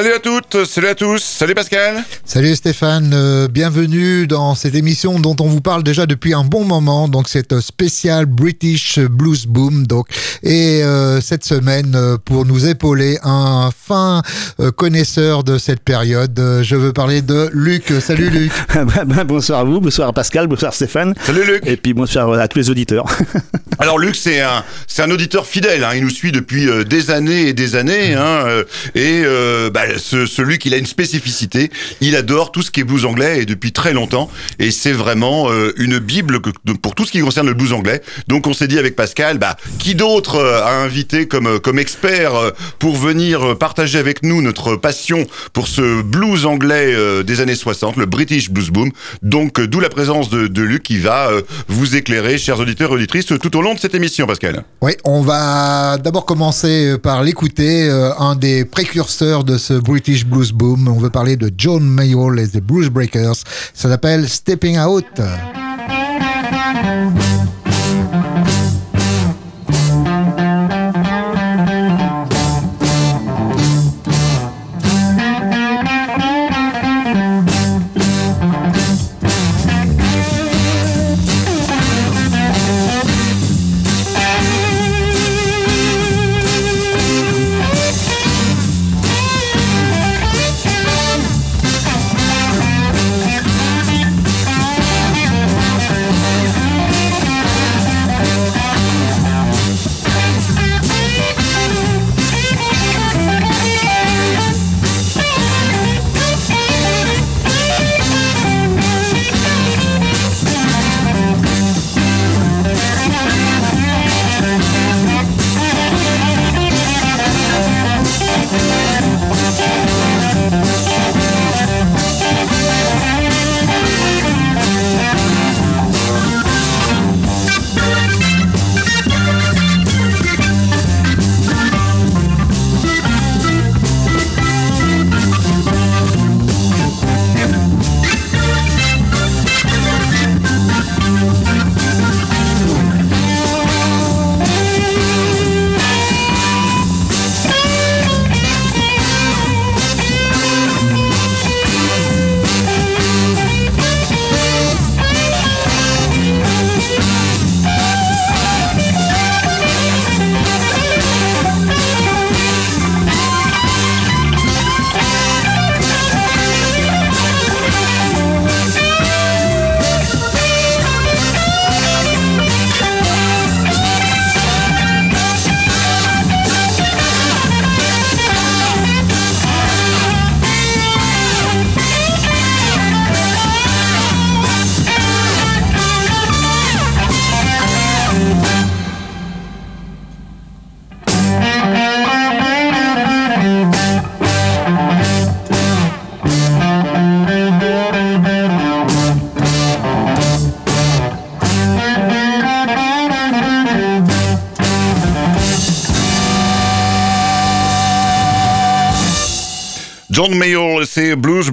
Salut à toutes, salut à tous, salut Pascal. Salut Stéphane, euh, bienvenue dans cette émission dont on vous parle déjà depuis un bon moment. Donc c'est spécial British Blues Boom. Donc et euh, cette semaine euh, pour nous épauler un fin connaisseur de cette période, je veux parler de Luc. Salut Luc. Ben, ben, bonsoir à vous, bonsoir à Pascal, bonsoir Stéphane. Salut Luc. Et puis bonsoir à tous les auditeurs. Alors Luc c'est un c'est un auditeur fidèle. Hein. Il nous suit depuis des années et des années. Hein. Et bah, ce, celui qui a une spécificité, il adore tout ce qui est blues anglais et depuis très longtemps. Et c'est vraiment euh, une bible pour tout ce qui concerne le blues anglais. Donc on s'est dit avec Pascal, bah, qui d'autre euh, a invité comme, euh, comme expert pour venir partager avec nous notre passion pour ce blues anglais des années 60, le British Blues Boom. Donc d'où la présence de, de Luc qui va vous éclairer, chers auditeurs et auditrices, tout au long de cette émission, Pascal. Oui, on va d'abord commencer par l'écouter, un des précurseurs de ce British Blues Boom. On veut parler de John Mayall et The Blues Breakers. Ça s'appelle Stepping Out.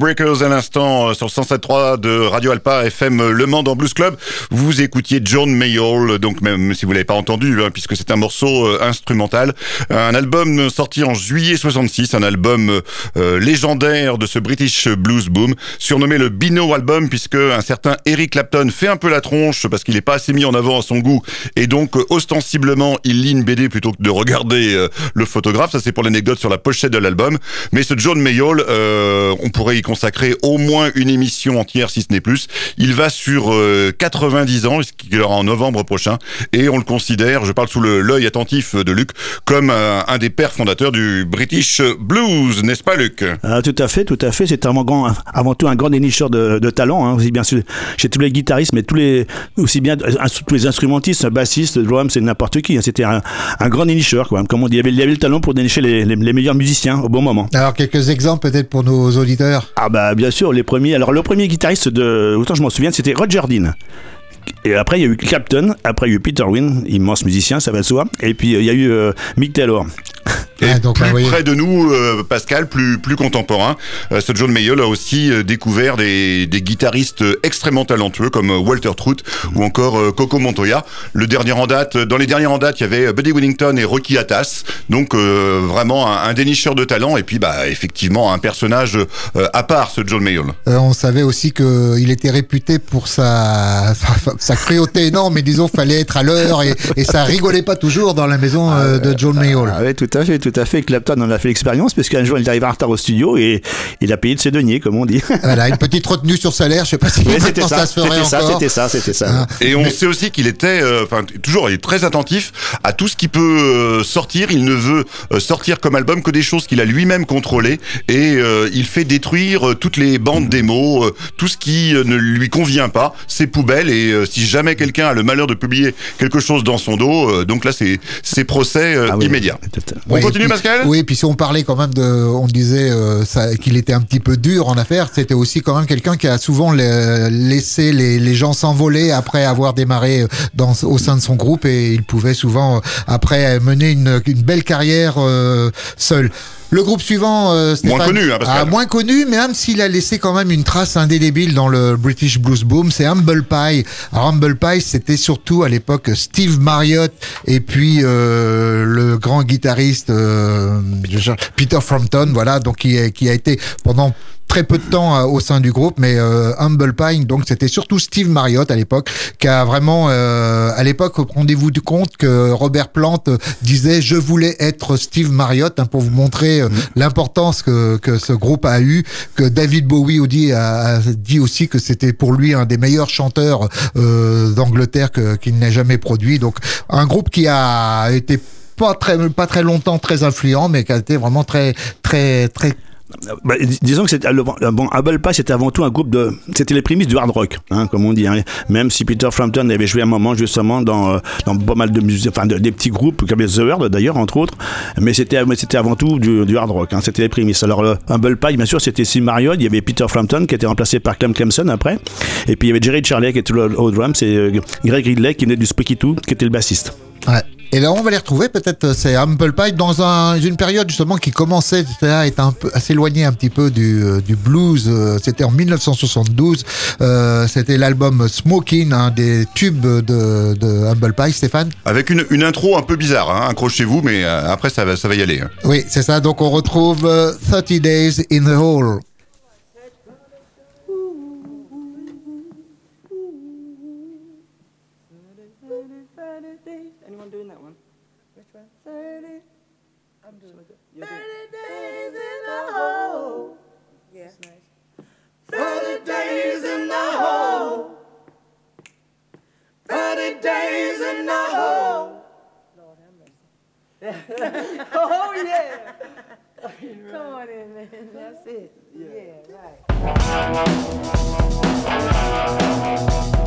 À l'instant euh, sur 107.3 de Radio Alpa FM Le Mans dans Blues Club. Vous écoutiez John Mayall, donc même si vous l'avez pas entendu, hein, puisque c'est un morceau euh, instrumental, un album sorti en juillet 66, un album euh, légendaire de ce British Blues Boom, surnommé le Bino Album, puisque un certain Eric Clapton fait un peu la tronche parce qu'il n'est pas assez mis en avant à son goût, et donc ostensiblement il lit une BD plutôt que de regarder le photographe. Ça c'est pour l'anecdote sur la pochette de l'album. Mais ce John Mayall euh, on pourrait y consacrer au moins une émission entière, si ce n'est plus. Il va sur 90 euh, ans, ce qui aura en novembre prochain, et on le considère, je parle sous l'œil attentif de Luc, comme un, des pères fondateurs du British Blues, n'est-ce pas Luc? Ah, Tout à fait, tout à fait. C'est avant, avant tout un grand dénicheur de, de talent, hein, aussi bien chez tous les guitaristes, mais tous les, aussi bien tous les instrumentistes, bassistes, drums, c'est n'importe qui. Hein. C'était un, grand dénicheur, quoi. Comme on dit, il avait, il avait le talent pour dénicher les, les meilleurs musiciens au bon moment. Alors quelques exemples peut-être pour nos auditeurs? Ah bah bien sûr, les premiers. Alors le premier guitariste de, autant je m'en souviens, c'était Roger Dean. Et après, il y a eu Clapton, après il y a eu Peter Wynn, immense musicien, ça va de soi. Et puis il y a eu euh, Mick Taylor. Et Ah, donc, plus ah, près de nous, euh, Pascal, plus plus contemporain, euh, ce John Mayall a aussi euh, découvert des, des guitaristes euh, extrêmement talentueux comme euh, Walter Trout ou encore euh, Coco Montoya. Le dernier en date, euh, dans les derniers en date, il y avait euh, Buddy Wellington et Rocky Atas. Donc euh, vraiment un, un dénicheur de talent et puis bah effectivement un personnage euh, à part ce John Mayall. Euh, on savait aussi qu'il était réputé pour sa, sa, sa cruauté énorme, mais disons fallait être à l'heure et, et ça rigolait pas toujours dans la maison euh, de John Mayall. Ah oui, tout à fait, tout à fait. Clapton en a fait l'expérience parce qu'un jour il arrive en retard au studio et il a payé de ses deniers, comme on dit. Voilà, une petite retenue sur salaire, je sais pas si Oui, ça, ça se ferait c'était ça, encore. c'était ça, c'était ça. Hein. Et on sait aussi qu'il était, euh, enfin toujours, il est très attentif à tout ce qui peut euh, sortir. Il ne veut euh, sortir comme album que des choses qu'il a lui-même contrôlées et euh, il fait détruire euh, toutes les bandes démos, euh, tout ce qui euh, ne lui convient pas, ses poubelles. Et euh, si jamais quelqu'un a le malheur de publier quelque chose dans son dos, euh, donc là c'est c'est procès euh, Ah oui, immédiat. On Oui, continue, puis- Pascal? Oui, puis si on parlait quand même de, on disait euh, ça- qu'il était un petit peu dur en affaires, c'était aussi quand même quelqu'un qui a souvent la- laissé les, les gens s'envoler après avoir démarré dans, au sein de son groupe et il pouvait souvent après mener une, une belle carrière euh, seul. Le groupe suivant, euh, Stéphane, Moins connu, hein, ah, moins connu, mais même s'il a laissé quand même une trace indélébile dans le British Blues Boom, c'est Humble Pie. Alors Humble Pie, c'était surtout à l'époque Steve Marriott et puis euh, le grand guitariste euh, Peter Frampton, voilà, donc qui, qui a été pendant très peu de temps euh, au sein du groupe, mais euh, Humble Pie, donc c'était surtout Steve Marriott à l'époque, qui a vraiment, euh, à l'époque, rendez-vous du compte que Robert Plant euh, disait je voulais être Steve Marriott hein, pour vous montrer euh, l'importance que, que ce groupe a eu, que David Bowie dit, a, a dit aussi que c'était pour lui un des meilleurs chanteurs euh, d'Angleterre qu'il n'ait jamais produit. Donc un groupe qui a été pas très pas très longtemps très influent, mais qui a été vraiment très très très Bah, dis- disons que c'était le- bon, Humble Pie c'était avant tout un groupe de c'était les prémices du hard rock hein, comme on dit hein. même si Peter Frampton avait joué un moment justement dans euh, dans pas mal de musique enfin de- des petits groupes comme The Word d'ailleurs entre autres mais c'était c'était avant tout du, hard rock hein, c'était les prémices alors le Humble Pie bien sûr c'était Steve Marriott il y avait Peter Frampton qui était remplacé par Clem Clemson après et puis il y avait Jerry Charley qui était au, drum c'est euh, Greg Ridley qui venait du Spooky Too qui était le bassiste Ouais. Et là, on va les retrouver peut-être, euh, c'est Humble Pie, dans un, une période justement qui commençait à être un peu, à s'éloigner un petit peu du, euh, du blues. euh, C'était en 1972. Euh, C'était l'album Smoking, un des tubes de, de Humble Pie, Stéphane. Avec une, une intro un peu bizarre, hein, accrochez-vous, mais après ça va, ça va y aller. hein. Oui, c'est ça. Donc on retrouve euh, 30 Days in the Hole. The hole. 30 days in a hole. Lord have mercy. oh, yeah. Come on in, man. That's it. Yeah, right.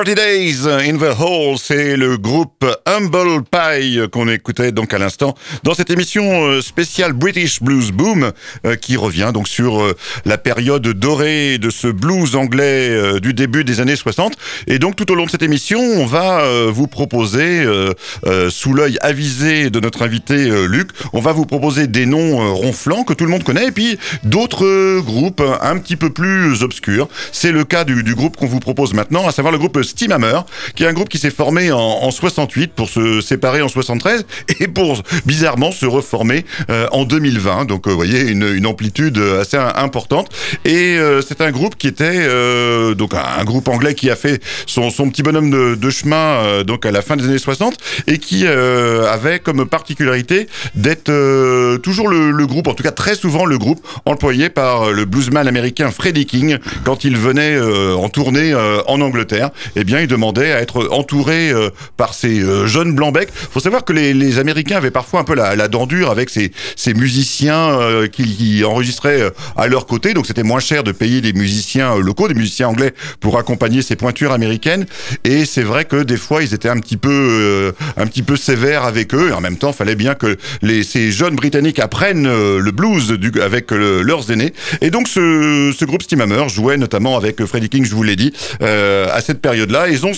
30 Days in the Hole, c'est le groupe Humble Pie qu'on écoutait donc à l'instant dans cette émission euh, spéciale British Blues Boom euh, qui revient donc sur euh, la période dorée de ce blues anglais du début des années 60. Et donc tout au long de cette émission, on va vous proposer, sous l'œil avisé de notre invité Luc, on va vous proposer des noms ronflants que tout le monde connaît et puis d'autres groupes un petit peu plus obscurs. C'est le cas du, groupe qu'on vous propose maintenant, à savoir le groupe Steam Hammer, qui est un groupe qui s'est formé en, en, 68 pour se séparer en 73 et pour bizarrement se reformer euh, en 2020. Donc euh, vous voyez une, amplitude assez importante. Et euh, c'est un groupe qui était donc un, groupe anglais qui a fait son, petit bonhomme de, chemin donc à la fin des années 60 et qui avait comme particularité d'être toujours le, groupe, en tout cas très souvent le groupe employé par le bluesman américain Freddie King quand il venait en tournée en Angleterre eh bien, il demandait à être entouré euh, par ces John Il Faut savoir que les, Américains avaient parfois un peu la, la dent dure avec ces, musiciens euh, qui, enregistraient euh, à leur côté. Donc c'était moins cher de payer des musiciens euh, locaux, des musiciens anglais pour accompagner ces pointures américaines. Et c'est vrai que des fois ils étaient un petit peu, euh, un petit peu sévères avec eux. Et en même temps, il fallait bien que les, ces jeunes britanniques apprennent le blues avec leurs aînés. Et donc ce, groupe Steam Hammer jouait notamment avec Freddie King, je vous l'ai dit, à cette période-là. Ils ont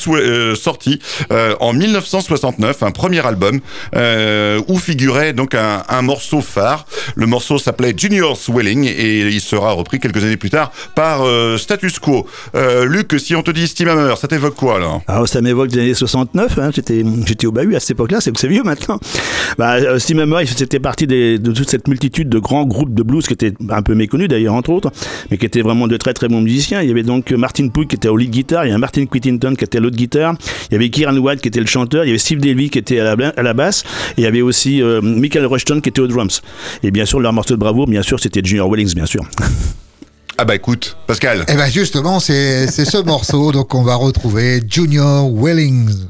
sorti en 1960 69, un premier album euh, où figurait donc un, un, morceau phare. Le morceau s'appelait Junior Swelling et il sera repris quelques années plus tard par euh, Status Quo. Euh, Luc, si on te dit Steam Hammer, ça t'évoque quoi là Alors ah, ça m'évoque les années 69. Hein. J'étais j'étais au bahut à cette époque-là, c'est vieux maintenant. Bah, Steam Hammer, c'était partie des, de toute cette multitude de grands groupes de blues qui étaient un peu méconnus d'ailleurs entre autres, mais qui étaient vraiment de très très bons musiciens. Il y avait donc Martin Puig qui était au lead guitar il y a Martin Quittinton qui était l'autre guitare, il y avait Kieran White qui était le chanteur, il y avait Steve Davey qui était à la, à la basse, et il y avait aussi euh, Michael Rushton qui était aux drums. Et bien sûr, leur morceau de bravoure, bien sûr, c'était Junior Wellings, bien sûr. Ah bah écoute, Pascal. Eh ben justement, c'est ce morceau, donc on va retrouver Junior Wellings.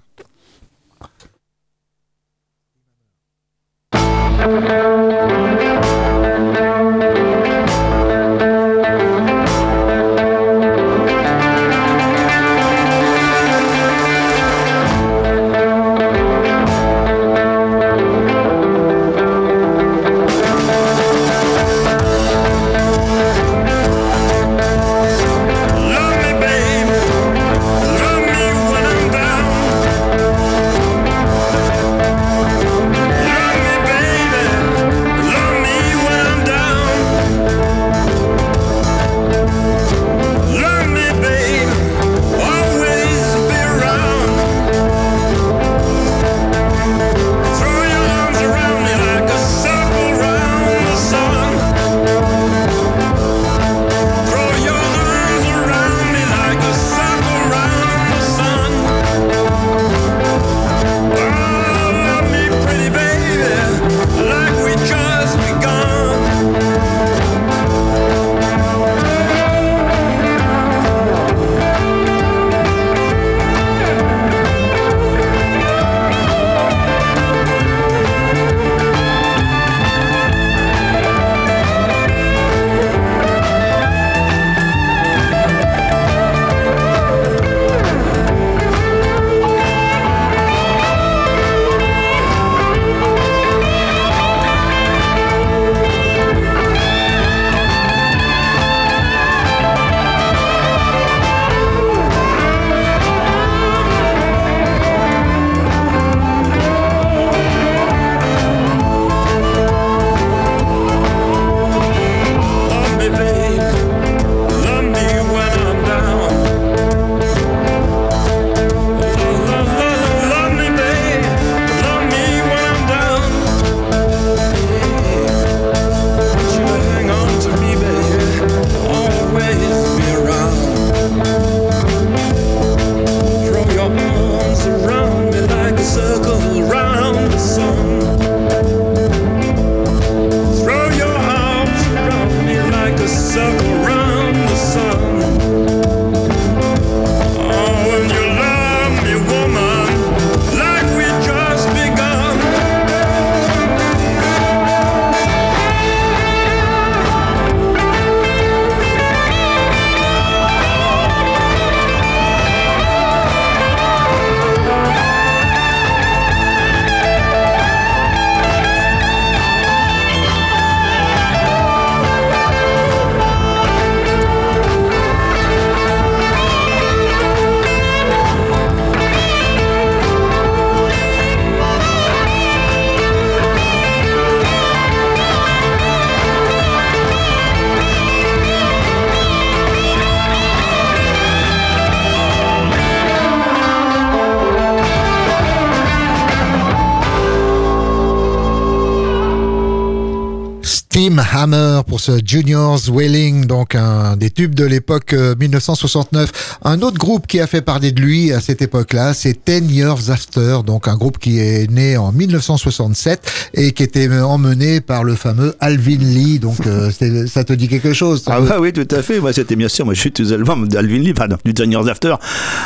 Tim Hammer pour ce Junior's Wailing, donc un des tubes de l'époque euh, 1969. Un autre groupe qui a fait parler de lui à cette époque-là, c'est Ten Years After, donc un groupe qui est né en 1967 et qui était emmené par le fameux Alvin Lee. Donc euh, ça te dit quelque chose Ah bah oui, tout à fait. Moi, c'était bien sûr. Moi, je suis tous les albums d'Alvin Lee, pardon, du Ten Years After.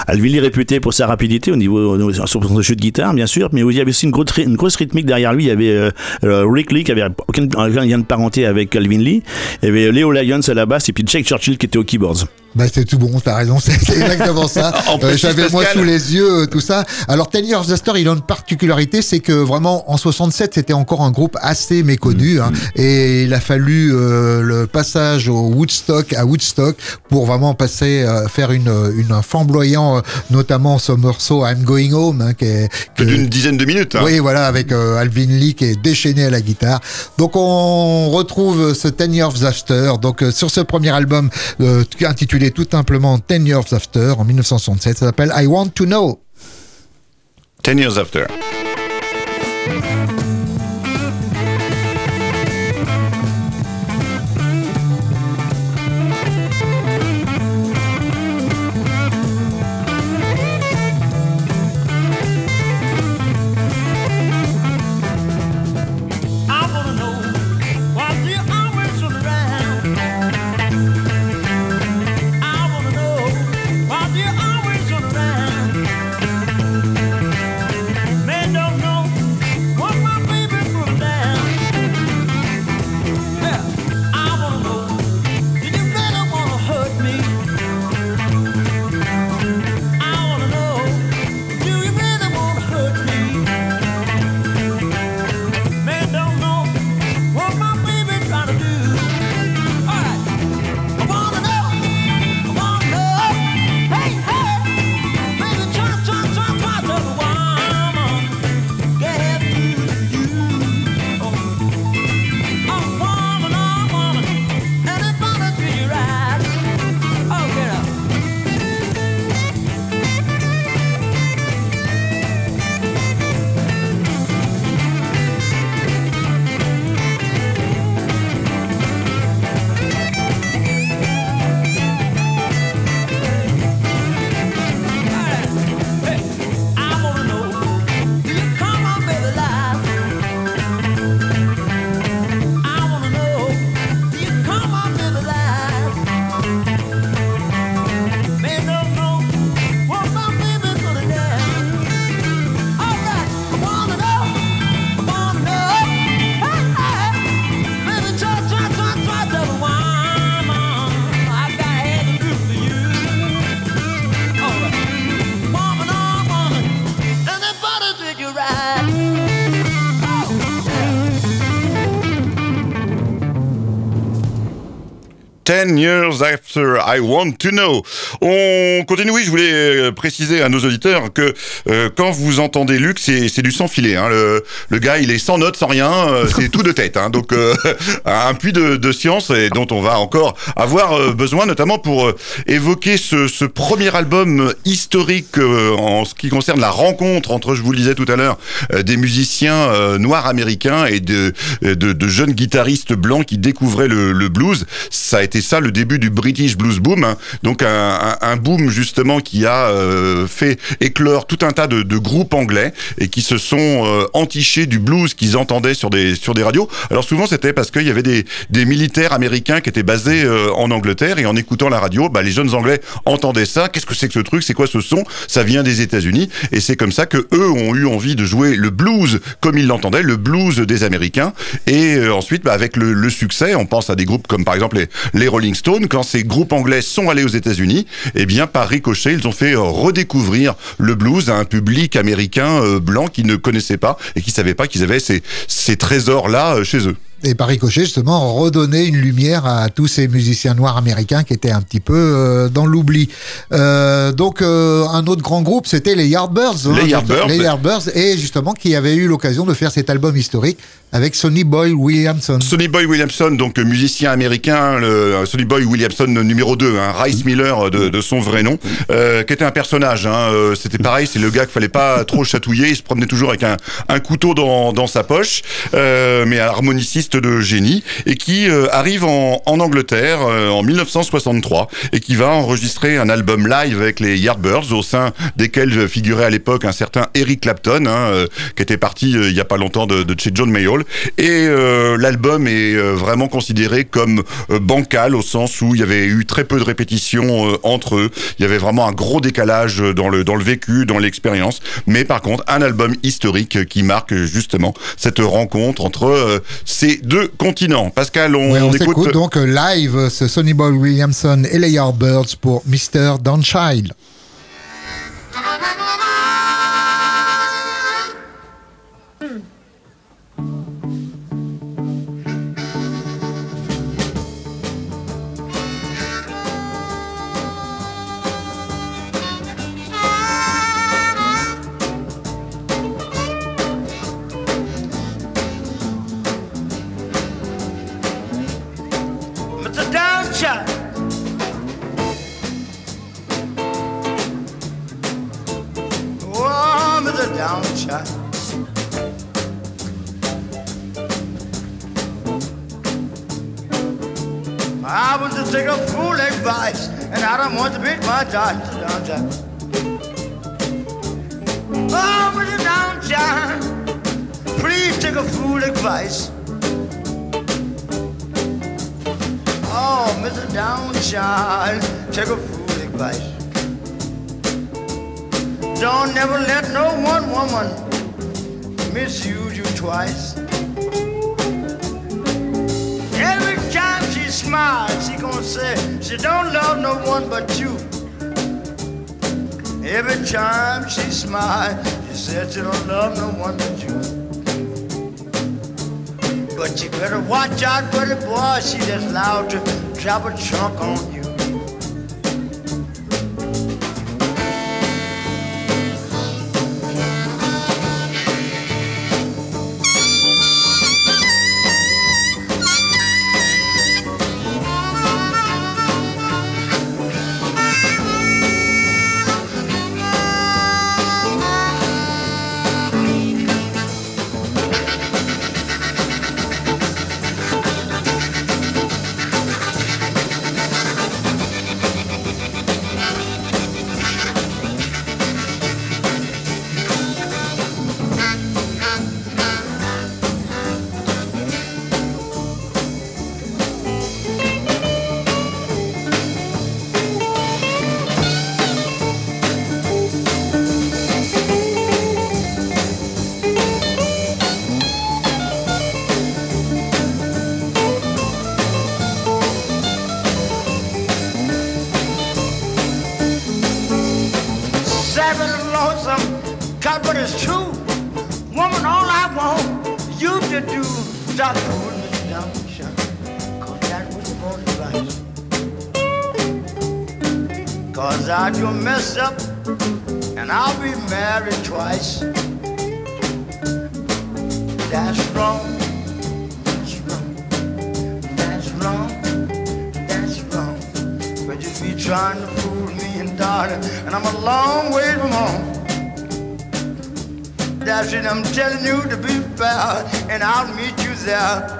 Alvin Lee réputé pour sa rapidité au niveau, au niveau- sur son jeu de guitare, bien sûr, mais il y avait aussi une grosse, ry- une grosse rythmique derrière lui. Il y avait euh, euh, Rick Lee qui avait aucun lien de parenté avec Alvin Lee. Il y avait Leo Lyons à la basse et puis Jack Churchill qui était au keyboards. Bah c'est tout bon, t'as raison, c'est exactement ça. Euh, J'avais moi sous les yeux euh, tout ça. Alors Ten Years After, il a une particularité, c'est que vraiment en 67, c'était encore un groupe assez méconnu, hein, et il a fallu euh, le passage au Woodstock à Woodstock pour vraiment passer euh, faire une, une un flamboyant, notamment ce morceau I'm Going Home, hein, qui est que- d'une dizaine de minutes. hein. oui, voilà, avec euh, Alvin Lee qui est déchaîné à la guitare. Donc on retrouve ce Ten Years After, donc euh, sur ce premier album euh, tout simplement Ten Years After en 1967, ça s'appelle I Want to Know. Ten years after. 10 Years After I Want to Know. On continue, oui, je voulais euh, préciser à nos auditeurs que euh, quand vous entendez Luc, c'est du sans filet. Hein. Le, le, gars, il est sans notes, sans rien, euh, c'est tout de tête. Hein. Donc un puits de, de, science dont on va encore avoir besoin, notamment pour évoquer ce, ce premier album historique en ce qui concerne la rencontre entre, je vous le disais tout à l'heure, des musiciens noirs américains et de, de, jeunes guitaristes blancs qui découvraient le, le blues. Ça a été ça le début du British Blues Boom. hein. Donc un, boom justement qui a euh, fait éclore tout un tas de, groupes anglais et qui se sont euh, entichés du blues qu'ils entendaient sur des sur des radios. Alors souvent c'était parce qu'il y avait des, des militaires américains qui étaient basés euh, en Angleterre et en écoutant la radio, bah, les jeunes anglais entendaient ça. Qu'est-ce que c'est que ce truc? C'est quoi ce son? Ça vient des États-Unis et c'est comme ça que eux ont eu envie de jouer le blues comme ils l'entendaient, le blues des Américains. Et ensuite, bah, avec le, succès, on pense à des groupes comme par exemple les Rolling Stones. Quand ces groupes anglais sont allés aux États-Unis, eh bien par ricochet, ils ont fait euh, redécouvrir le blues à un public américain euh, blanc qui ne connaissait pas et qui savait pas qu'ils avaient ces, ces trésors là chez eux. Et par ricochet, justement, redonner une lumière à tous ces musiciens noirs américains qui étaient un petit peu euh, dans l'oubli. Euh, donc, euh, un autre grand groupe, c'était les Yardbirds. Les Yardbirds. Les Yardbirds, et justement, qui avaient eu l'occasion de faire cet album historique avec Sonny Boy Williamson. Sonny Boy Williamson, donc musicien américain, le Sonny Boy Williamson numéro 2, hein, Rice Miller de, de son vrai nom, qui était un personnage. Hein, C'était pareil, c'est le gars qu'il fallait pas trop chatouiller. Il se promenait toujours avec un, un couteau dans, dans sa poche, mais harmoniciste de génie et qui euh, arrive en, Angleterre euh, en 1963 et qui va enregistrer un album live avec les Yardbirds au sein desquels figurait à l'époque un certain Eric Clapton hein, euh, qui était parti euh, il y a pas longtemps de, de chez John Mayall et euh, l'album est euh, vraiment considéré comme euh, bancal au sens où il y avait eu très peu de répétitions euh, entre eux. Il y avait vraiment un gros décalage dans le dans le vécu, dans l'expérience. Mais par contre, un album historique qui marque justement cette rencontre entre euh, deux continents. Pascal, on, Ouais, on écoute. donc live ce Sonny Boy Williamson et les Yardbirds pour Mr. Downchild. Downchild. Oh, Mr. Downchild. I was to take a fool advice, and I don't want to beat my. Downchild. Oh, Mr. Downchild, please take a fool advice. Oh, Down Child, take a fool advice. Don't never let no one woman misuse you twice. Every time she smiles, she gonna say she don't love no one but you. Every time she smiles, she says she don't love no one but you. But you better watch out for the boy. She just allowed to drop a trunk on me. Cause I do mess up, and I'll be married twice. That's wrong. That's wrong. That's wrong. That's wrong. But you be trying to fool me and darling, and I'm a long way from home. That's it, I'm telling you to be fair, and I'll meet you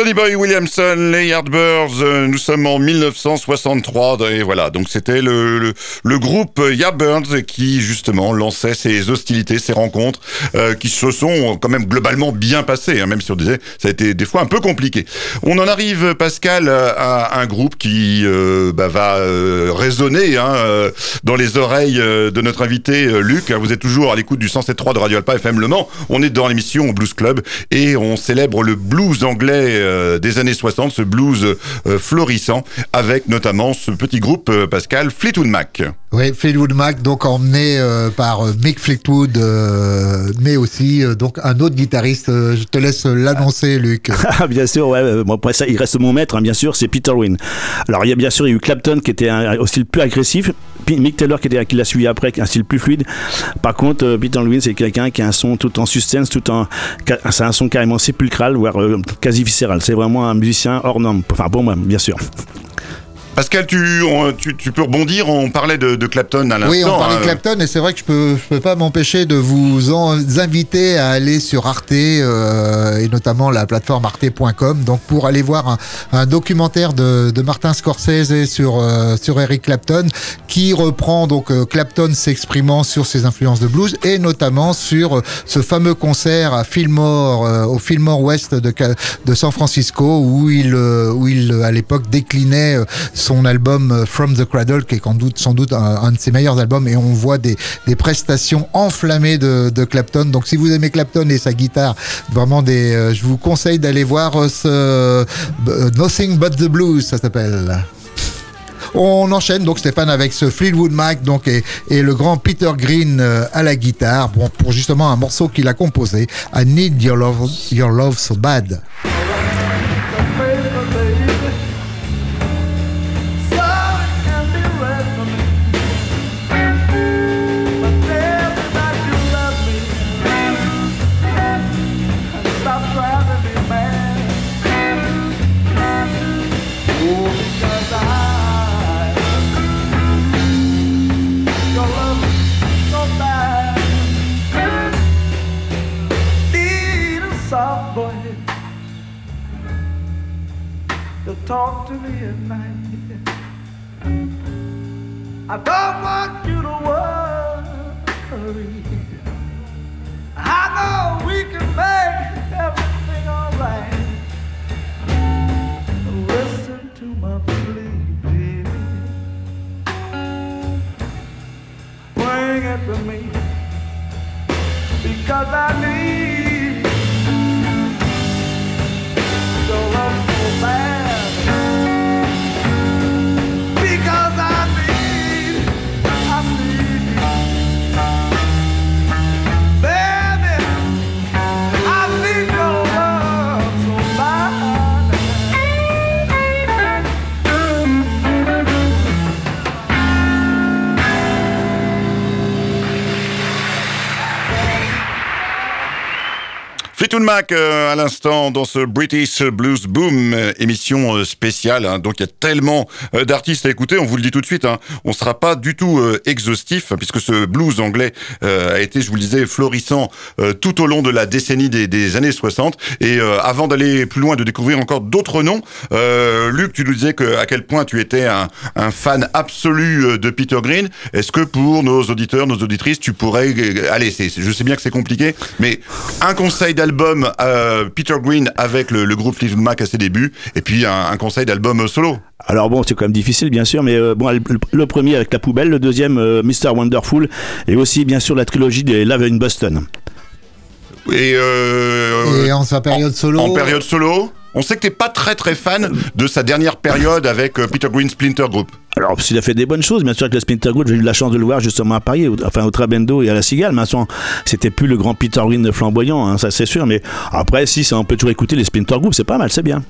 Sonny Boy Williamson, les Yardbirds, euh, nous sommes en 1963 et voilà, donc c'était le, le, groupe Yardbirds qui justement lançait ces hostilités, ces rencontres euh, qui se sont quand même globalement bien passées, hein, même si on disait ça a été des fois un peu compliqué. On en arrive, Pascal, à un groupe qui euh, bah, va résonner hein, dans les oreilles de notre invité Luc. Vous êtes toujours à l'écoute du 107.3 de Radio Alpa FM Le Mans. On est dans l'émission Blues Club et on célèbre le blues anglais euh, des années 60, ce blues euh, florissant, avec notamment ce petit groupe, euh, Pascal, Fleetwood Mac. Oui, Fleetwood Mac, donc emmené euh, par Mick Fleetwood, euh, mais aussi euh, donc un autre guitariste. Euh, je te laisse l'annoncer, Luc. Ah, bien sûr, ouais. Bon, après ça, il reste mon maître, hein, bien sûr, c'est Peter Wynn. Alors, il y a bien sûr, il y a eu Clapton qui était un, au style plus agressif, Mick Taylor qui, l'a suivi après, un style plus fluide. Par contre, euh, Peter Wynn, c'est quelqu'un qui a un son tout en suspense, tout en. C'est un son carrément sépulcral, voire euh, quasi viscéral. C'est vraiment un musicien hors norme. Enfin, pour bien sûr. Pascal, tu, on- tu, tu peux rebondir, on parlait de, de Clapton à l'instant. Oui, on parlait de Clapton et c'est vrai que je peux, je peux pas m'empêcher de vous en inviter à aller sur Arte euh, et notamment la plateforme arte.com donc pour aller voir un, un documentaire de, de Martin Scorsese sur euh, sur Eric Clapton qui reprend donc euh, Clapton s'exprimant sur ses influences de blues et notamment sur euh, ce fameux concert à Fillmore euh, au Fillmore West de, de San Francisco où il euh, où il euh, à l'époque déclinait euh, son album euh, From the Cradle qui est sans doute un, de ses meilleurs albums et on voit des, prestations enflammées de, Clapton. Donc si vous aimez Clapton et sa guitare vraiment des euh, je vous conseille d'aller voir euh, ce Nothing But the Blues ça s'appelle. On enchaîne donc Stéphane avec ce Fleetwood Mac donc et, le grand Peter Green à la guitare. Pour justement un morceau qu'il a composé I Need Your Love, Your Love So Bad. Euh, à l'instant dans ce British Blues Boom euh, émission euh, spéciale. hein. donc il y a tellement d'artistes à écouter. On vous le dit tout de suite. Hein, on sera pas du tout exhaustif puisque ce blues anglais a été, je vous le disais, florissant tout au long de la décennie des, années 60. Et avant d'aller plus loin, de découvrir encore d'autres noms, Luc, tu nous disais à quel point tu étais un, un fan absolu de Peter Green. Est-ce que pour nos auditeurs, nos auditrices, tu pourrais, allez, je sais bien que c'est compliqué, mais un conseil d'album euh, Peter Green avec le, le groupe Fleetwood Mac à ses débuts, et puis un, un conseil d'album solo. Alors bon, c'est quand même difficile, bien sûr, mais euh, bon, le, le premier avec la poubelle, le deuxième euh, Mr. Wonderful, et aussi bien sûr la trilogie des Love in Boston. Et, euh, Et en sa période solo. en période solo, on sait que t'es pas très très fan de sa dernière période avec euh, Peter Green Splinter Group. Alors, s'il a fait des bonnes choses, bien sûr, avec le Splinter Group, j'ai eu la chance de le voir justement à Paris, enfin au Trabendo et à la Cigale. Mais attends, c'était plus le grand Peter Green flamboyant, hein, ça c'est sûr. Mais après, si, ça, on peut toujours écouter les Splinter Group, c'est pas mal, c'est bien.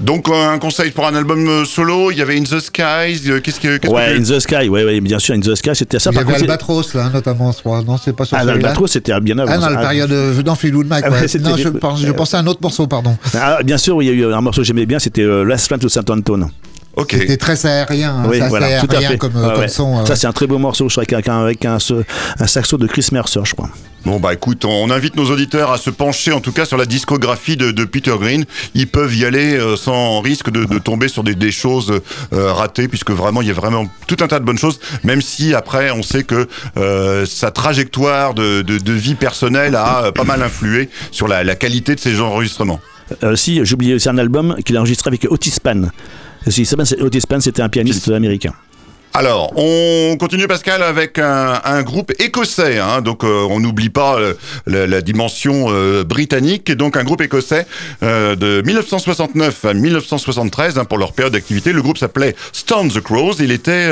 Donc euh, un conseil pour un album euh, solo, il y avait In the Skies, euh, qu'est-ce que... qu'est-ce Ouais, que In the Sky, ouais, ouais, bien sûr, In the Sky, c'était ça. Il y avait Albatros là, notamment, je crois. Non, c'est pas sur Ah, celui-là. l'Albatros, c'était bien avant. Ah non, la période dans Mac. Ah ouais, ouais. c'était non, je, pense- je pensais à un autre morceau, pardon. Ah, bien sûr, il y a eu un morceau que j'aimais bien, c'était Last Friend to Saint Anton. Ok. C'était très aérien, hein, Oui, voilà, tout à aérien fait. comme, Ouais, comme ouais. son. euh, Ça, c'est un très beau morceau, je crois, avec un, avec un, ce- un saxo de Chris Mercer, je crois. Bon bah écoute, on invite nos auditeurs à se pencher en tout cas sur la discographie de, de Peter Green. Ils peuvent y aller euh, sans risque de, de tomber sur des, des choses euh, ratées, puisque vraiment il y a vraiment tout un tas de bonnes choses. Même si après on sait que euh, sa trajectoire de, de, de vie personnelle a pas mal influé sur la, la qualité de ses enregistrements. Euh, si, j'ai oublié aussi un album qu'il a enregistré avec Otis Spann. Spann, c'est- Otis Spann, c'était un pianiste américain. Alors, on continue Pascal avec un, groupe écossais, hein, donc euh, on n'oublie pas euh, la, dimension euh, britannique, donc un groupe écossais euh, de 1969 à 1973 hein, pour leur période d'activité. Le groupe s'appelait Stone the Crows. Il était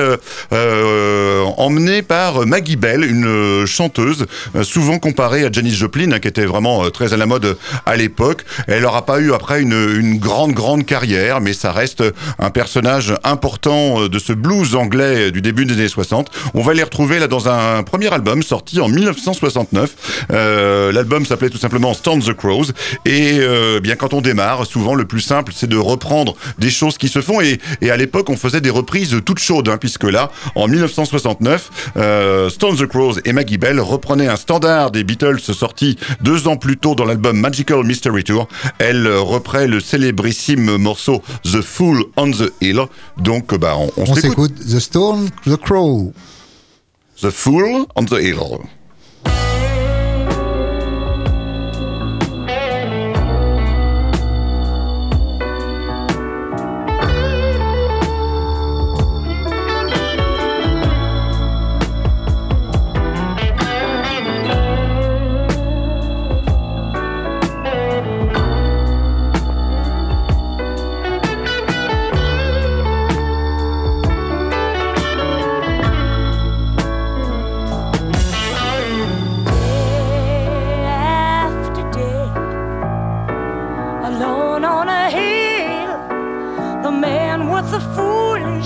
emmené par Maggie Bell, une chanteuse souvent comparée à Janis Joplin, hein, qui était vraiment très à la mode à l'époque. Elle n'aura pas eu après une, grande grande carrière, mais ça reste un personnage important de ce blues anglais du début des années 60. On va les retrouver là dans un premier album sorti en 1969. Euh, L'album s'appelait tout simplement Stand the Crows. Et euh, bien quand on démarre, souvent le plus simple c'est de reprendre des choses qui se font. Et, et à l'époque on faisait des reprises toutes chaudes, hein, puisque là en 1969, euh, Stand the Crows et Maggie Bell reprenaient un standard des Beatles sorti deux ans plus tôt dans l'album Magical Mystery Tour. Elle euh, reprend le célébrissime morceau The Fool on the Hill. Donc bah on, on on s'écoute. s'écoute The Stone, The Crow. The Fool on the Hill.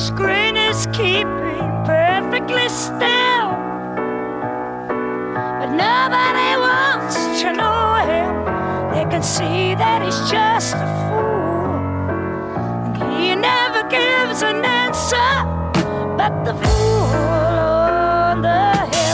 Grin is keeping perfectly still. But nobody wants to know him. They can see that he's just a fool. And he never gives an answer. But the fool on the hill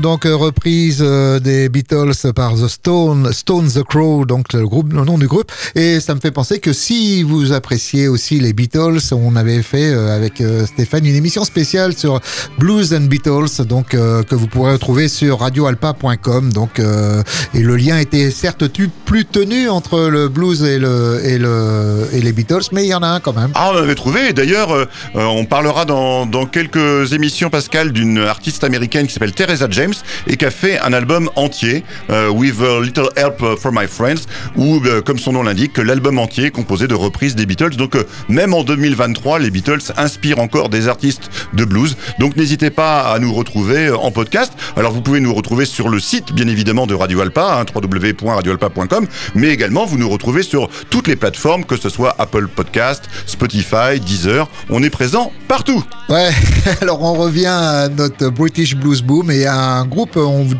donc euh, reprise euh, des Beatles par The Stone, Stone the Crow, donc le groupe, le nom du groupe. Et ça me fait penser que si vous appréciez aussi les Beatles, on avait fait euh, avec Stéphane une émission spéciale sur Blues and Beatles, donc que vous pourrez retrouver sur radioalpa.com. Donc et le lien était certes plus tenu entre le blues et le et le et les Beatles, mais il y en a un quand même. Ah, on avait trouvé. D'ailleurs, on parlera dans, dans quelques émissions, Pascal, d'une artiste américaine qui s'appelle Teresa James et qui a fait un album entier, euh, With a Little Help from My Friends, où, euh, comme son nom l'indique, que l'album entier est composé de reprises des Beatles. Donc, euh, même en 2023, les Beatles inspirent encore des artistes de blues. Donc, n'hésitez pas à nous retrouver euh, en podcast. Alors, vous pouvez nous retrouver sur le site, bien évidemment, de Radio Alpa, hein, www.radioalpa.com, mais également, vous nous retrouvez sur toutes les plateformes, que ce soit Apple Podcast, Spotify, Deezer. On est présent partout. Ouais, alors on revient à notre British Blues Boom et à un groupe on vous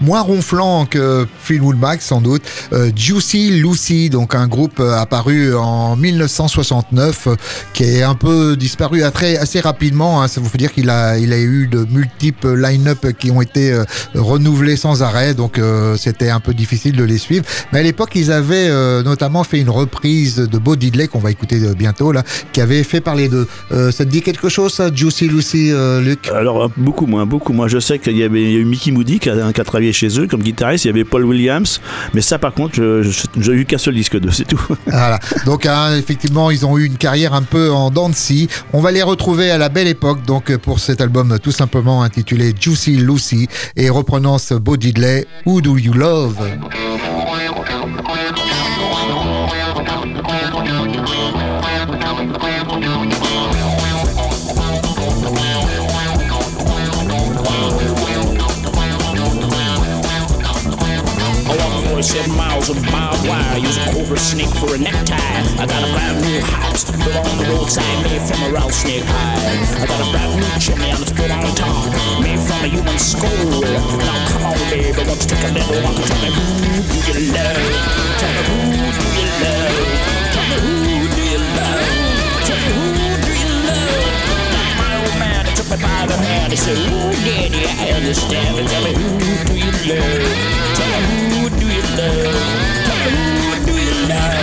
moins ronflant que Fleetwood Mac sans doute, euh, Juicy Lucy, donc un groupe euh, apparu en 1969 euh, qui est un peu disparu très, assez rapidement. hein. ça vous fait dire qu'il a, il a eu de multiples line-up qui ont été euh, renouvelés sans arrêt, donc euh, c'était un peu difficile de les suivre. Mais à l'époque, ils avaient euh, notamment fait une reprise de Bo Diddley qu'on va écouter euh, bientôt là, qui avait fait parler d'eux. Euh, ça te dit quelque chose, ça, Juicy Lucy, euh, Luc? Alors, euh, beaucoup moins, beaucoup moins. Je sais qu'il y avait Mickey Moody qui a, qui a travaillé chez eux comme guitariste, il y avait Paul Williams, mais ça, par contre, j'ai eu qu'un seul disque d'eux, c'est tout. Voilà. Donc hein, effectivement, ils ont eu une carrière un peu en dents de scie. On va les retrouver à la belle époque, donc pour cet album tout simplement intitulé Juicy Lucy et reprenant ce Bo Diddley, Who Do You Love? Use a snake for a necktie. I got a brand new house built on the roadside, made from a rattlesnake hide. I got a brand new chimney and it's built on top, made from a human skull. Now come on, baby, you take a little walk tell me who do you love? Tell me who do you love? Tell me who do you love? Tell me who do you love? My old man, took me by the hand, he said, Ooh, daddy, I understand. And tell me who do you love? Tell me who do you love? Now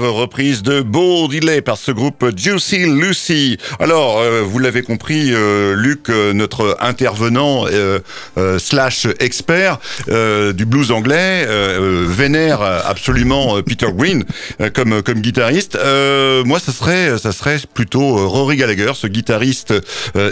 Reprise de Beau Delay par ce groupe Juicy Lucy. Alors, euh, vous l'avez compris, euh, Luc, euh, notre intervenant slash expert du blues anglais, vénère absolument Peter Green comme comme guitariste. Moi, ça serait ça serait plutôt Rory Gallagher, ce guitariste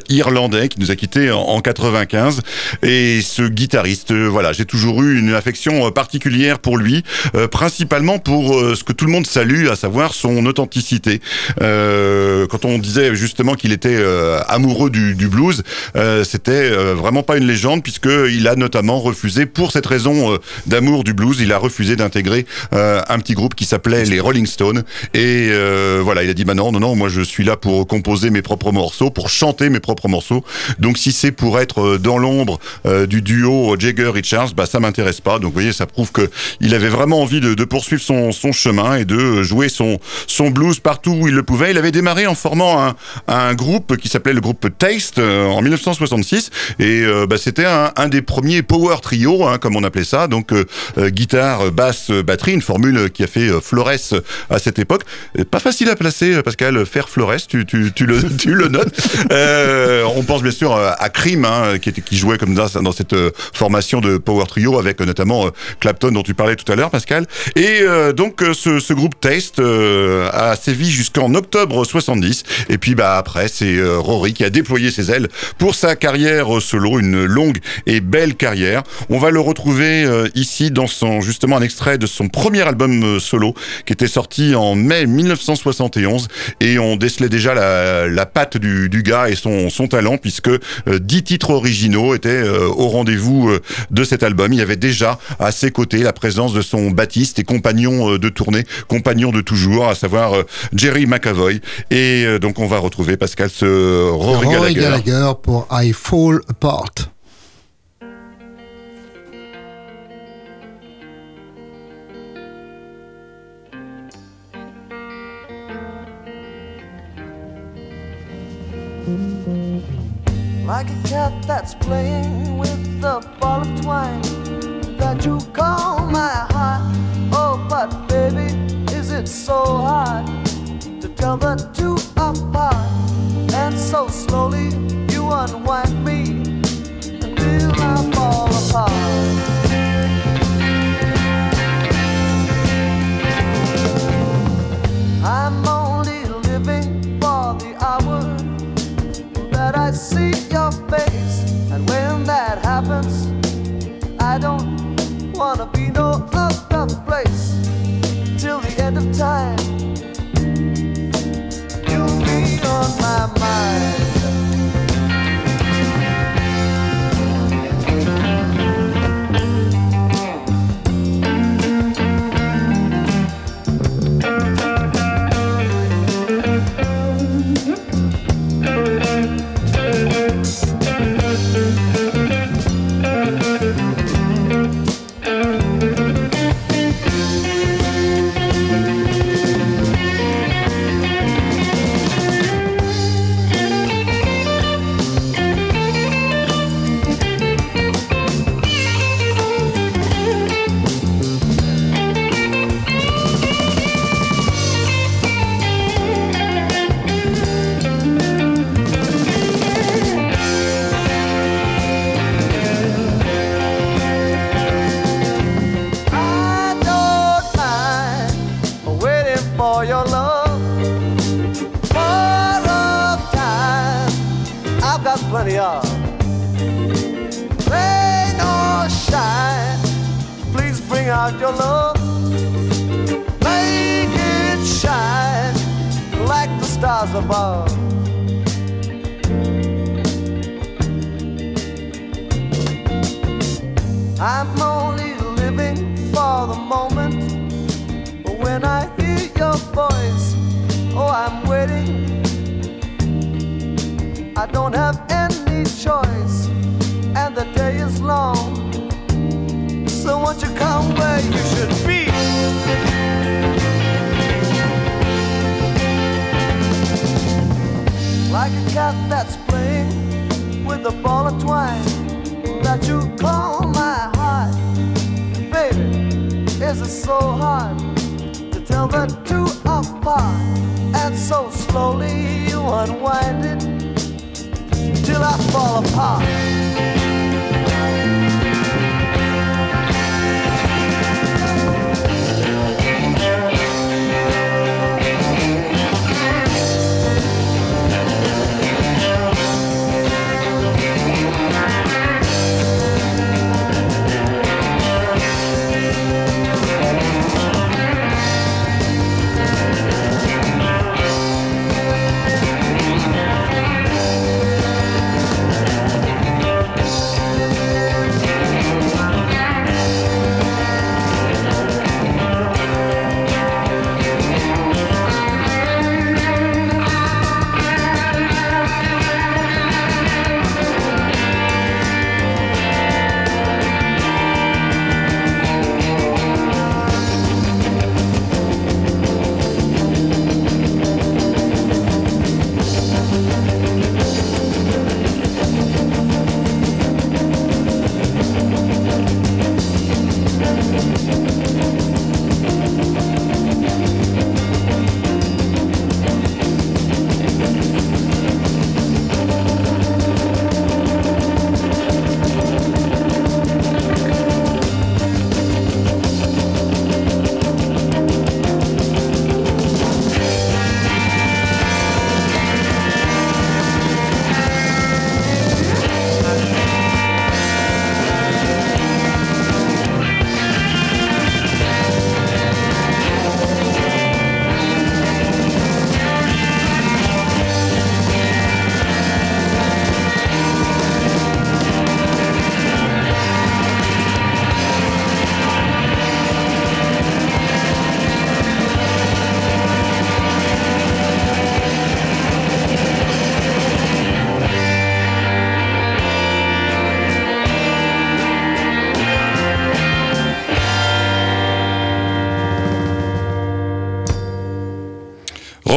irlandais qui nous a quittés en, en 95. Et ce guitariste, voilà, j'ai toujours eu une affection particulière pour lui, principalement pour ce que tout le monde salue, à savoir son authenticité. Euh, quand on disait justement qu'il était euh, amoureux du, blues, euh, c'était vraiment pas une légende puisque il a notamment refusé, pour cette raison d'amour du blues, il a refusé d'intégrer un petit groupe qui s'appelait les Rolling Stones. Et voilà, il a dit bah non, non, non, moi je suis là pour composer mes propres morceaux, pour chanter mes propres morceaux. Donc si c'est pour être dans l'ombre du duo Jagger Richards, bah ça m'intéresse pas. Donc vous voyez, ça prouve que il avait vraiment envie de, poursuivre son chemin et de jouer son, son blues partout où il le pouvait. Il avait démarré en formant un, un groupe qui s'appelait le groupe Taste euh, en 1966 et euh, bah, c'était un, un des premiers power trio, hein, comme on appelait ça. Donc euh, guitare, basse, batterie, une formule qui a fait Flores à cette époque. Pas facile à placer, Pascal. Faire Flores, tu, tu, le, tu le notes. On pense bien sûr à Cream, hein, qui, qui jouait comme ça dans cette formation de power trio avec notamment Clapton dont tu parlais tout à l'heure, Pascal. Et donc ce, ce groupe Taste euh, a sévi jusqu'en octobre 70. Et puis bah après, c'est euh, Rory qui a déployé ses ailes pour sa carrière euh, solo, une longue et belle carrière. On va le retrouver ici dans son justement un extrait de son premier album solo qui était sorti en mai 1971 et on décelait déjà la, patte du, gars et son, talent puisque dix titres originaux étaient au rendez-vous de cet album. Il y avait déjà à ses côtés la présence de son battiste et compagnon de tournée, de toujours, à savoir euh, Jerry McAvoy. Et euh, donc on va retrouver Pascal ce Rory, Rory Gallagher. Gallagher pour I Fall Apart. like a cat that's playing with the ball of twine that you call my heart. Oh, but is it so hard to tell the two apart? And so slowly you unwind me until I fall apart. I'm only living for the hour that I see your face. And when that happens, I don't wanna be no other place of time. You'll be on my mind.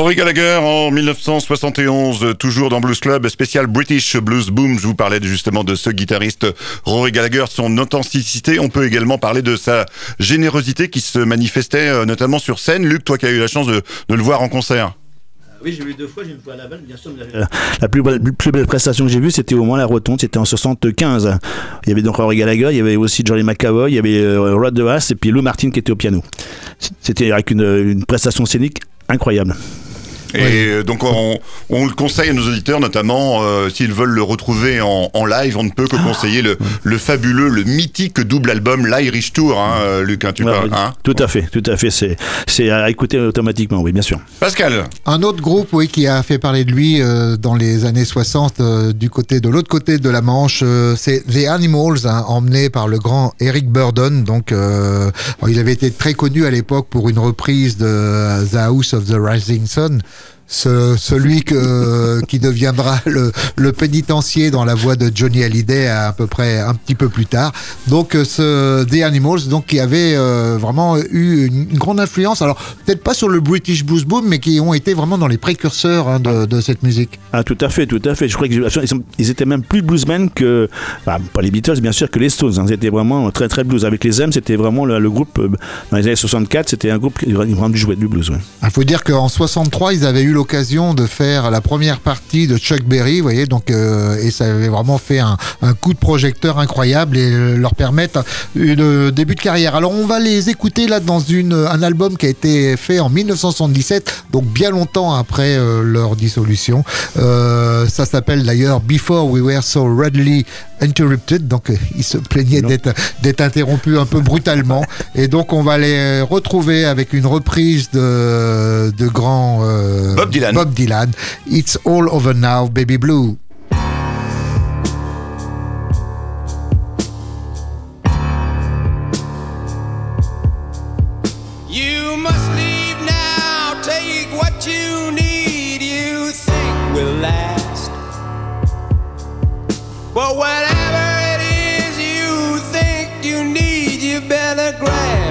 Rory Gallagher en 1971, euh, toujours dans Blues Club, spécial British Blues Boom. Je vous parlais justement de ce guitariste Rory Gallagher, son authenticité. On peut également parler de sa générosité qui se manifestait euh, notamment sur scène. Luc, toi qui as eu la chance de, de le voir en concert. Oui, j'ai vu deux fois, j'ai une fois à Laval, bien sûr. mais La, la plus, belle, plus belle prestation que j'ai vue, c'était au moins la Rotonde, c'était en 75. Il y avait donc Rory Gallagher, il y avait aussi Johnny McAvoy, il y avait euh, Rod DeHaas et puis Lou Martin qui était au piano. C'était avec une, une prestation scénique incroyable. Et euh, donc on, on le conseille à nos auditeurs, notamment euh, s'ils veulent le retrouver en, en live, on ne peut que conseiller le, le fabuleux, le mythique double album l'Irish Tour, hein, euh, Luc, hein, tu Ouais, parles, hein tout à fait, tout à fait. C'est, c'est à écouter automatiquement, oui, bien sûr. Pascal, Un autre groupe, oui, qui a fait parler de lui euh, dans les années 60 euh, du côté de l'autre côté de la Manche, euh, c'est The Animals, hein, emmené par le grand Eric Burdon. Donc, euh, il avait été très connu à l'époque pour une reprise de The House of the Rising Sun. Ce- celui que, qui deviendra le, le pénitencier dans la voix de Johnny Hallyday à, à peu près un petit peu plus tard. Donc euh, ce The Animals, donc qui avait euh, vraiment eu une, une grande influence. Alors peut-être pas sur le British Blues Boom, mais qui ont été vraiment dans les précurseurs hein, de, de cette musique. Ah, tout à fait, tout à fait. Je crois qu'ils ils ils étaient même plus bluesmen que, bah, pas les Beatles, bien sûr, que les Stones. hein. C'était vraiment très, très blues. Avec les M, c'était vraiment le, le groupe, euh, dans les années 64, c'était un groupe qui vraiment du jouet du blues. ouais. Il faut dire qu'en 63, ils avaient eu l'occasion de faire la première partie de Chuck Berry, vous voyez, donc euh, et ça avait vraiment fait un, un coup de projecteur incroyable et euh, leur permettre une début de carrière. Alors on va les écouter là dans un album qui a été fait en 1977, donc bien longtemps après euh, leur dissolution. Euh, ça s'appelle d'ailleurs Before We Were So Readily Interrupted, donc euh, ils se plaignaient d'être d'être interrompus un peu brutalement. Et donc on va les retrouver avec une reprise de, de grand euh, Bob Dylan. Bob Dylan. It's all over now, baby blue.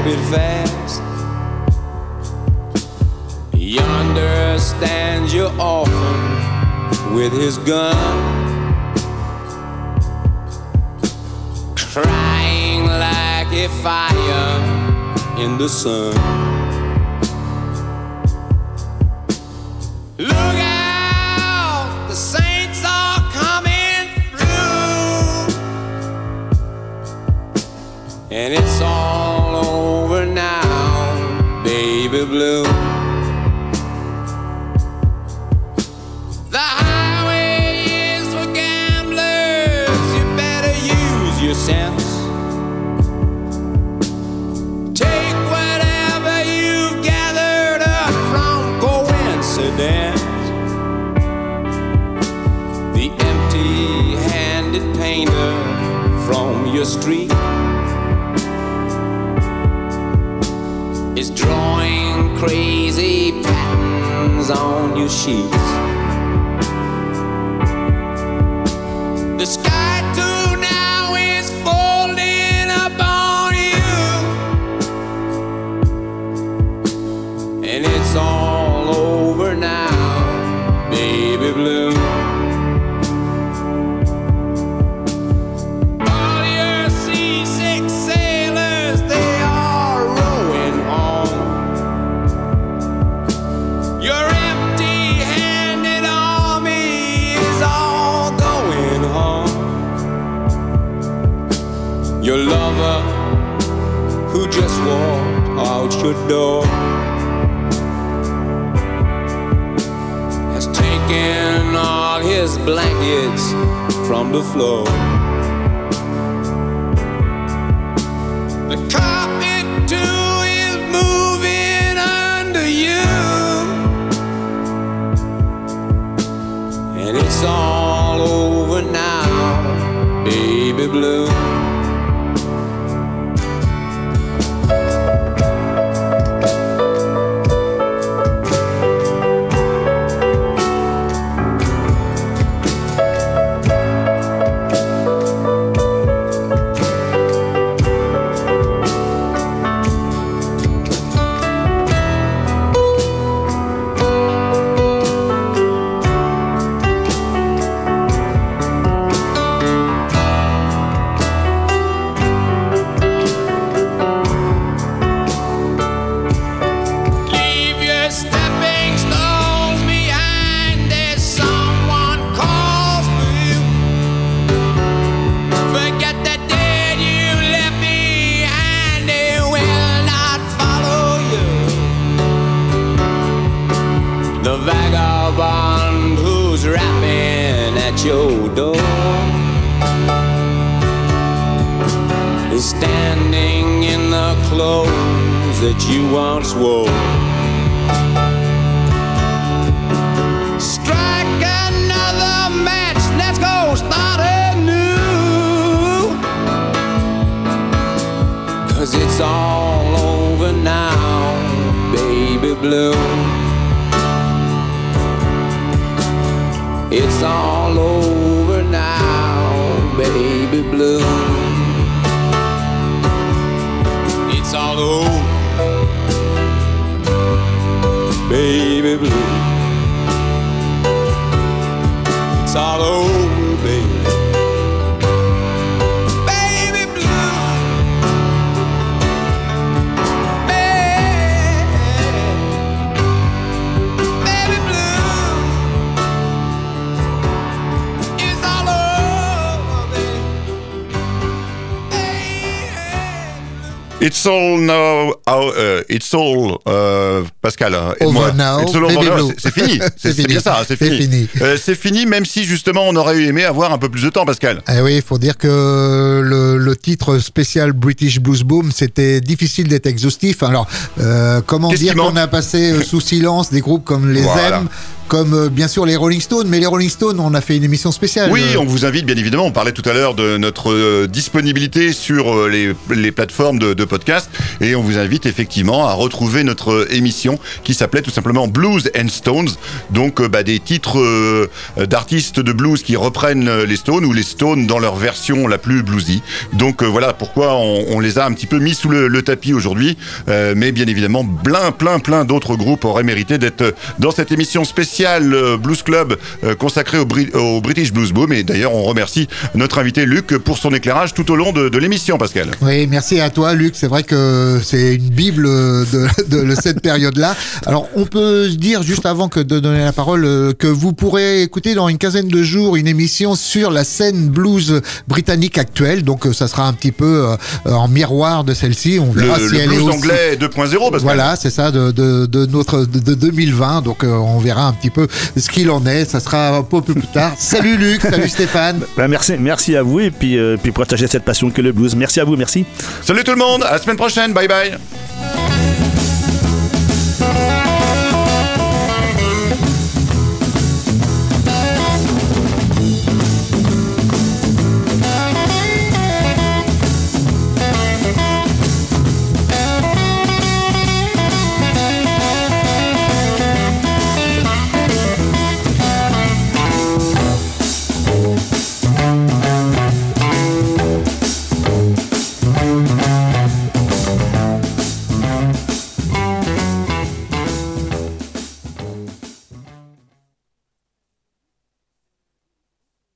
grab it fast. Yonder stands your orphan with his gun, crying like a fire in the sun. Look out, the saints are coming through, and it's all. Blue. The highway is for gamblers. You better use your sense. Take whatever you've gathered up from coincidence. The empty handed painter from your street is drawing crazy patterns on your sheets. Door, has taken all his blankets from the floor. The carpet too is moving under you, and it's all over now, baby blue. Now, euh, it's all, euh, Pascal. hein. Over now, It's all over now. C'est fini. C'est fini. bien ça, c'est fini. fini. Euh, c'est fini, même si justement on aurait aimé avoir un peu plus de temps, Pascal. Eh oui, il faut dire que le, le titre spécial British Blues Boom, c'était difficile d'être exhaustif. Alors, euh, comment dire qu'on a passé euh, sous silence des groupes comme les Voilà. M, comme euh, bien sûr les Rolling Stones, mais les Rolling Stones, on a fait une émission spéciale. Oui, Euh, on vous invite bien évidemment. On parlait tout à l'heure de notre euh, disponibilité sur les, les plateformes de, de podcast et on vous invite effectivement à retrouver notre émission qui s'appelait tout simplement Blues and Stones. Donc bah, des titres d'artistes de blues qui reprennent les Stones ou les Stones dans leur version la plus bluesy. Donc voilà pourquoi on, on les a un petit peu mis sous le, le tapis aujourd'hui. Euh, mais bien évidemment, plein, plein, plein d'autres groupes auraient mérité d'être dans cette émission spéciale. Spécial euh, Blues Club euh, consacré au, Bri- au British Blues Boom. Et d'ailleurs, on remercie notre invité Luc pour son éclairage tout au long de, de l'émission, Pascal. Oui, merci à toi, Luc. C'est vrai que c'est une bible de, de cette période-là. Alors, on peut se dire juste avant que de donner la parole euh, que vous pourrez écouter dans une quinzaine de jours une émission sur la scène blues britannique actuelle. Donc, ça sera un petit peu en miroir de celle-ci. On Le, verra le si elle est blues aussi. anglais 2.0, Pascal. Voilà, c'est ça de, de, de notre de, de 2020. Donc, on verra un petit peu ce qu'il en est. Ça sera un peu plus tard. Salut Luc, salut Stéphane. Bah, bah, merci, merci à vous et puis, euh, puis partager cette passion que le blues. Merci à vous, merci. Salut tout le monde, à la semaine prochaine, bye bye.